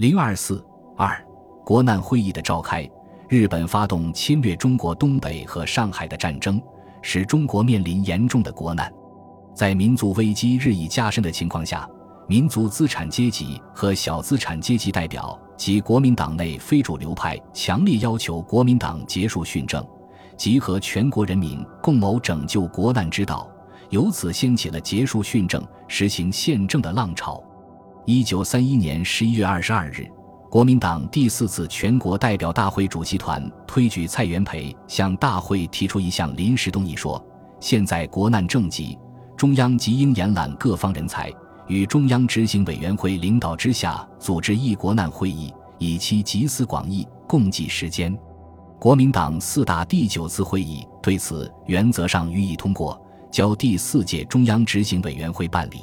零二四二，国难会议的召开，日本发动侵略中国东北和上海的战争，使中国面临严重的国难。在民族危机日益加深的情况下，民族资产阶级和小资产阶级代表及国民党内非主流派强烈要求国民党结束训政，集合全国人民共谋拯救国难之道，由此掀起了结束训政、实行宪政的浪潮。一九三一年十一月二十二日，国民党第四次全国代表大会主席团推举蔡元培向大会提出一项临时动议，说：现在国难正急。中央即应延揽各方人才，与中央执行委员会领导之下组织一国难会议，以期集思广益，共计时间。国民党四大第九次会议对此原则上予以通过，交第四届中央执行委员会办理。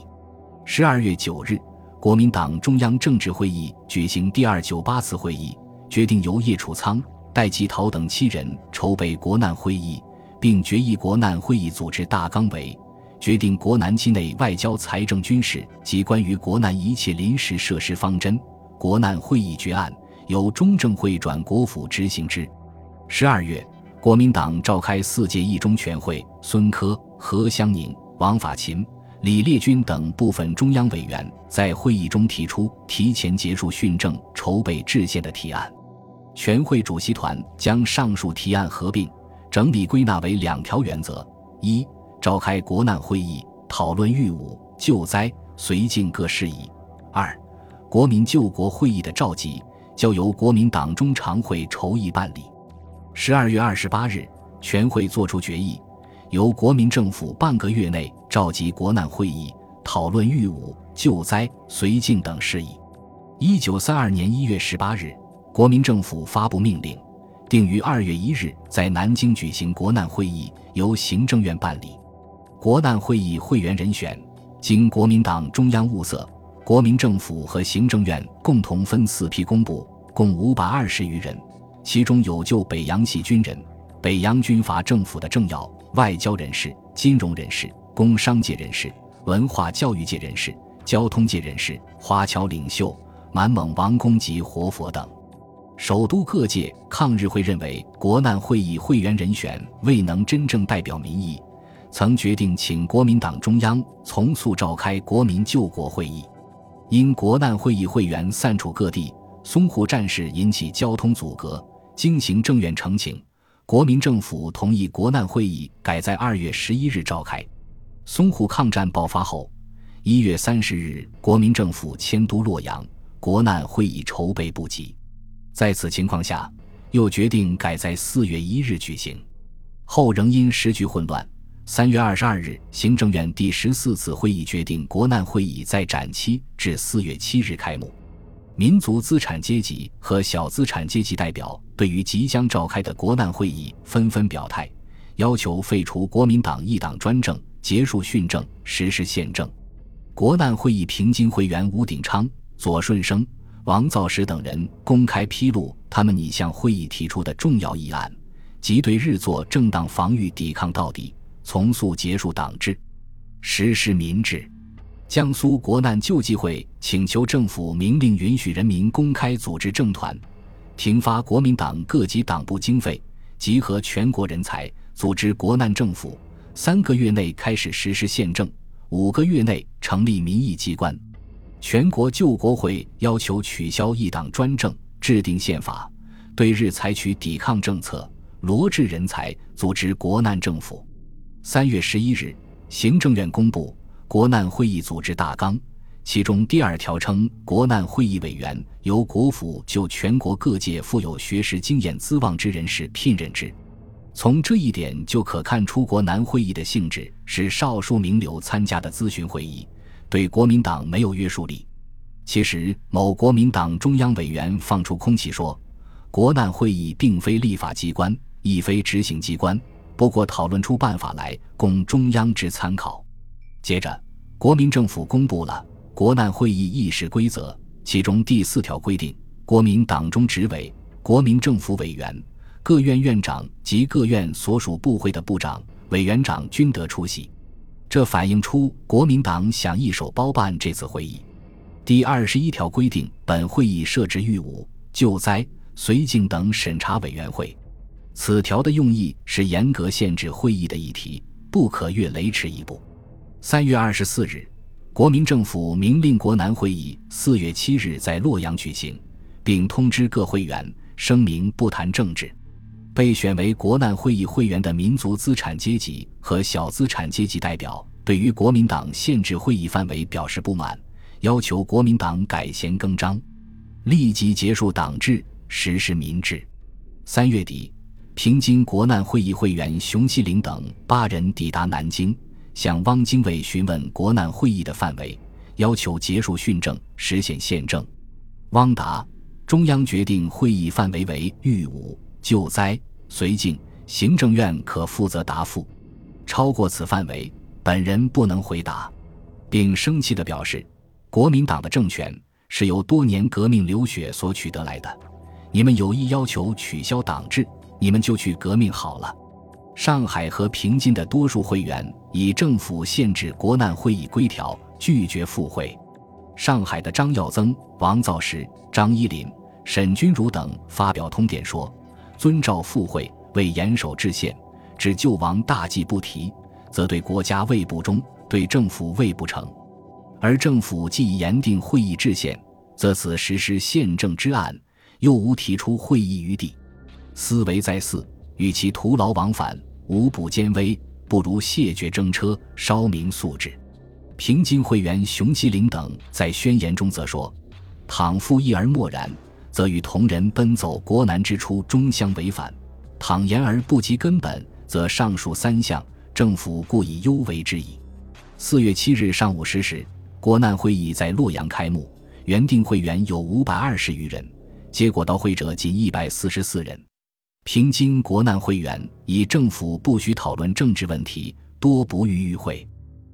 十二月九日，国民党中央政治会议举行第二九八次会议，决定由叶楚仓、戴季陶等七人筹备国难会议，并决议国难会议组织大纲为。决定国难期内外交、财政、军事及关于国难一切临时设施方针。国难会议决案由中正会转国府执行之。十二月，国民党召开四届一中全会，孙科、何香凝、王法勤、李烈钧等部分中央委员在会议中提出提前结束训政、筹备制宪的提案。全会主席团将上述提案合并整理归纳为两条原则：一。召开国难会议，讨论御侮救灾绥靖各事宜。二、国民救国会议的召集，交由国民党中常会筹议办理。十二月二十八日，全会作出决议，由国民政府半个月内召集国难会议，讨论御武救灾绥靖等事宜。一九三二年一月十八日，国民政府发布命令，定于二月一日在南京举行国难会议，由行政院办理。国难会议会员人选，经国民党中央物色，国民政府和行政院共同分四批公布，共五百二十余人，其中有救北洋系军人、北洋军阀政府的政要、外交人士、金融人士、工商界人士、文化教育界人士、交通界人士、华侨领袖、满蒙王公及活佛等。首都各界抗日会认为，国难会议会员人选未能真正代表民意。曾决定请国民党中央从速召开国民救国会议，因国难会议会员散处各地，淞沪战事引起交通阻隔，经行政院呈请，国民政府同意国难会议改在二月十一日召开。淞沪抗战爆发后，一月三十日，国民政府迁都洛阳，国难会议筹备不及，在此情况下，又决定改在四月一日举行，后仍因时局混乱。三月二十二日，行政院第十四次会议决定，国难会议在展期至四月七日开幕。民族资产阶级和小资产阶级代表对于即将召开的国难会议纷纷表态，要求废除国民党一党专政，结束训政，实施宪政。国难会议平津会员吴鼎昌、左顺生、王造时等人公开披露他们拟向会议提出的重要议案，即对日作正当防御，抵抗到底。从速结束党制，实施民治。江苏国难救济会请求政府明令允许人民公开组织政团，停发国民党各级党部经费，集合全国人才，组织国难政府。三个月内开始实施宪政，五个月内成立民意机关。全国救国会要求取消一党专政，制定宪法，对日采取抵抗政策，罗致人才，组织国难政府。三月十一日，行政院公布国难会议组织大纲，其中第二条称，国难会议委员由国府就全国各界富有学识经验资望之人士聘任之。从这一点就可看出，国难会议的性质是少数名流参加的咨询会议，对国民党没有约束力。其实，某国民党中央委员放出空气说，国难会议并非立法机关，亦非执行机关。不过讨论出办法来供中央之参考。接着，国民政府公布了国难会议议事规则，其中第四条规定，国民党中执委、国民政府委员、各院院长及各院所属部会的部长、委员长均得出席。这反映出国民党想一手包办这次会议。第二十一条规定，本会议设置御武、救灾、绥靖等审查委员会。此条的用意是严格限制会议的议题，不可越雷池一步。三月二十四日，国民政府明令国南会议四月七日在洛阳举行，并通知各会员声明不谈政治。被选为国难会议会员的民族资产阶级和小资产阶级代表，对于国民党限制会议范围表示不满，要求国民党改弦更张，立即结束党制，实施民治。三月底。平津国难会议会员熊希龄等八人抵达南京，向汪精卫询问国难会议的范围，要求结束训政，实现宪政。汪答：中央决定会议范围为御武、救灾、绥靖，行政院可负责答复。超过此范围，本人不能回答，并生气地表示：国民党的政权是由多年革命流血所取得来的，你们有意要求取消党制。你们就去革命好了。上海和平津的多数会员以政府限制国难会议规条拒绝赴会。上海的张耀增、王造时、张一林、沈钧儒等发表通电说：“遵照赴会，为严守制宪，只救亡大计不提，则对国家未不忠，对政府未不成。而政府既已严定会议制宪，则此实施宪政之案，又无提出会议余地。”思维在四，与其徒劳往返，无补艰危，不如谢绝征车，稍明素质。平津会员熊希龄等在宣言中则说：“倘复议而默然，则与同人奔走国难之初终相违反；倘言而不及根本，则上述三项政府故以忧为之矣。”四月七日上午十时，国难会议在洛阳开幕，原定会员有五百二十余人，结果到会者仅一百四十四人。平津国难会员以政府不许讨论政治问题，多不予与会。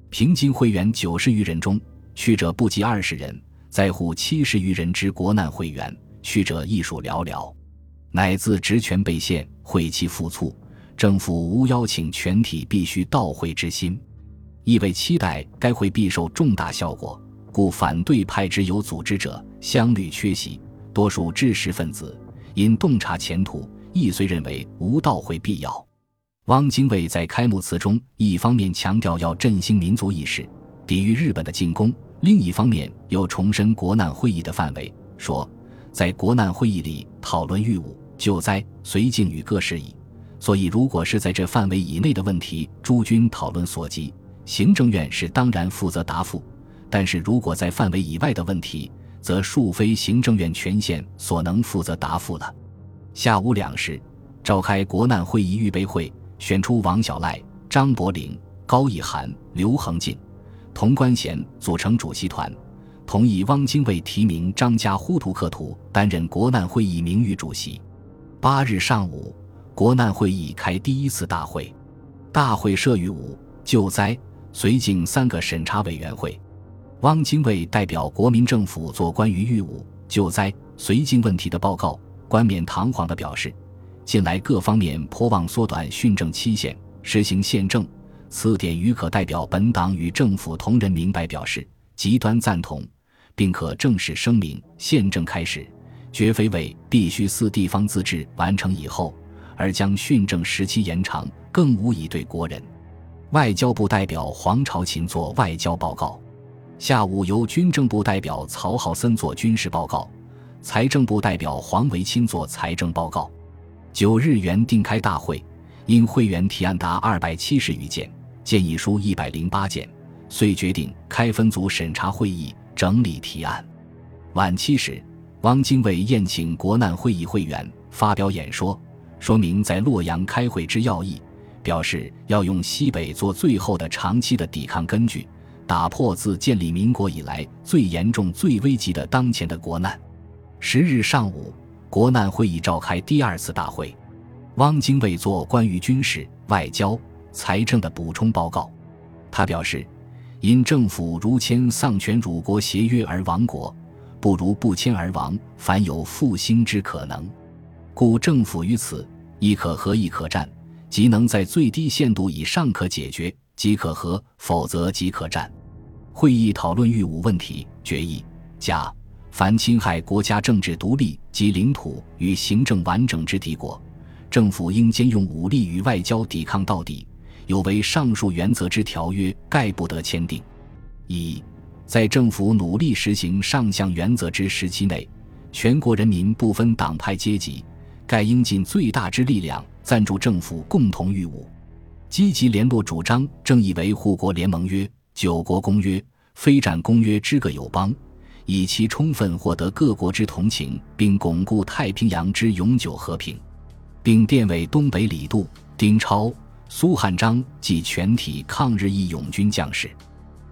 平津会员九十余人中，去者不及二十人，在乎七十余人之国难会员，去者亦属寥寥。乃自职权被限，会期复促，政府无邀请全体必须到会之心，亦未期待该会必受重大效果，故反对派之有组织者相屡缺席，多数知识分子因洞察前途。亦虽认为无到会必要，汪精卫在开幕词中一方面强调要振兴民族意识，抵御日本的进攻，另一方面又重申国难会议的范围，说在国难会议里讨论御武、救灾、绥靖与各事宜，所以如果是在这范围以内的问题，诸君讨论所及，行政院是当然负责答复；但是如果在范围以外的问题，则恕非行政院权限所能负责答复了。下午两时，召开国难会议预备会，选出王小赖、张伯苓、高义涵、刘恒进、童关贤组成主席团，同意汪精卫提名张家呼图克图担任国难会议名誉主席。八日上午，国难会议开第一次大会，大会设于五救灾、绥靖三个审查委员会。汪精卫代表国民政府做关于御武、救灾、绥靖问题的报告。冠冕堂皇地表示，近来各方面颇望缩短训政期限，实行宪政。此点于可代表本党与政府同仁明白表示，极端赞同，并可正式声明：宪政开始，绝非为必须四地方自治完成以后，而将训政时期延长，更无以对国人。外交部代表黄朝琴作外交报告，下午由军政部代表曹浩森作军事报告。财政部代表黄维钦作财政报告。九日原定开大会，因会员提案达二百七十余件，建议书一百零八件，遂决定开分组审查会议，整理提案。晚七时，汪精卫宴请国难会议会员，发表演说，说明在洛阳开会之要义，表示要用西北做最后的长期的抵抗根据，打破自建立民国以来最严重、最危急的当前的国难。十日上午，国难会议召开第二次大会，汪精卫作关于军事、外交、财政的补充报告。他表示，因政府如签丧权辱国协约而亡国，不如不签而亡，凡有复兴之可能。故政府于此亦可和亦可战，即能在最低限度以上可解决，即可和；否则即可战。会议讨论御武问题，决议。甲凡侵害国家政治独立及领土与行政完整之敌国，政府应兼用武力与外交抵抗到底。有违上述原则之条约，概不得签订。一，在政府努力实行上项原则之时期内，全国人民不分党派阶级，概应尽最大之力量赞助政府共同御侮，积极联络主张正义维护国联盟约、九国公约、非战公约之各友邦。以其充分获得各国之同情，并巩固太平洋之永久和平，并电委东北李杜、丁超、苏汉章及全体抗日义勇军将士。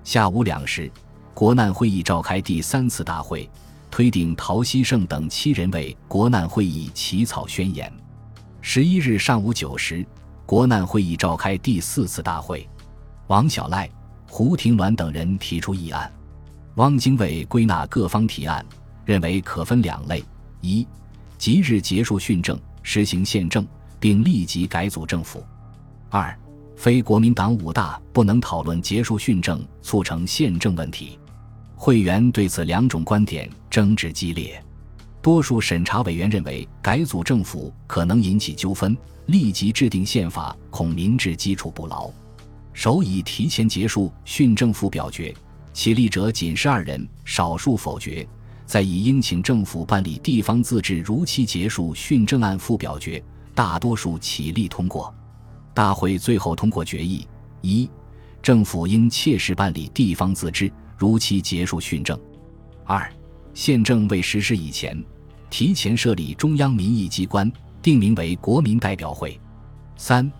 下午两时，国难会议召开第三次大会，推定陶希圣等七人为国难会议起草宣言。十一日上午九时，国难会议召开第四次大会，王小赖、胡廷銮等人提出议案。汪精卫归纳各方提案，认为可分两类：一，即日结束训政，实行宪政，并立即改组政府；二，非国民党五大不能讨论结束训政、促成宪政问题。会员对此两种观点争执激烈，多数审查委员认为改组政府可能引起纠纷，立即制定宪法恐民治基础不牢，首以提前结束训政府表决。起立者仅十二人，少数否决。再以应请政府办理地方自治如期结束训政案复表决，大多数起立通过。大会最后通过决议：一、政府应切实办理地方自治，如期结束训政；二、宪政未实施以前，提前设立中央民意机关，定名为国民代表会；三、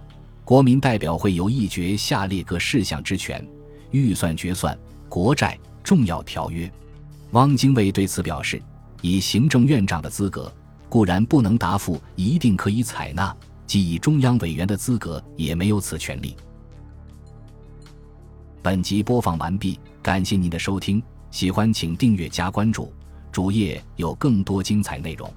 国民代表会有议决下列各事项之权，预算决算。国债重要条约，汪精卫对此表示：以行政院长的资格，固然不能答复一定可以采纳；即以中央委员的资格，也没有此权利。本集播放完毕，感谢您的收听，喜欢请订阅加关注，主页有更多精彩内容。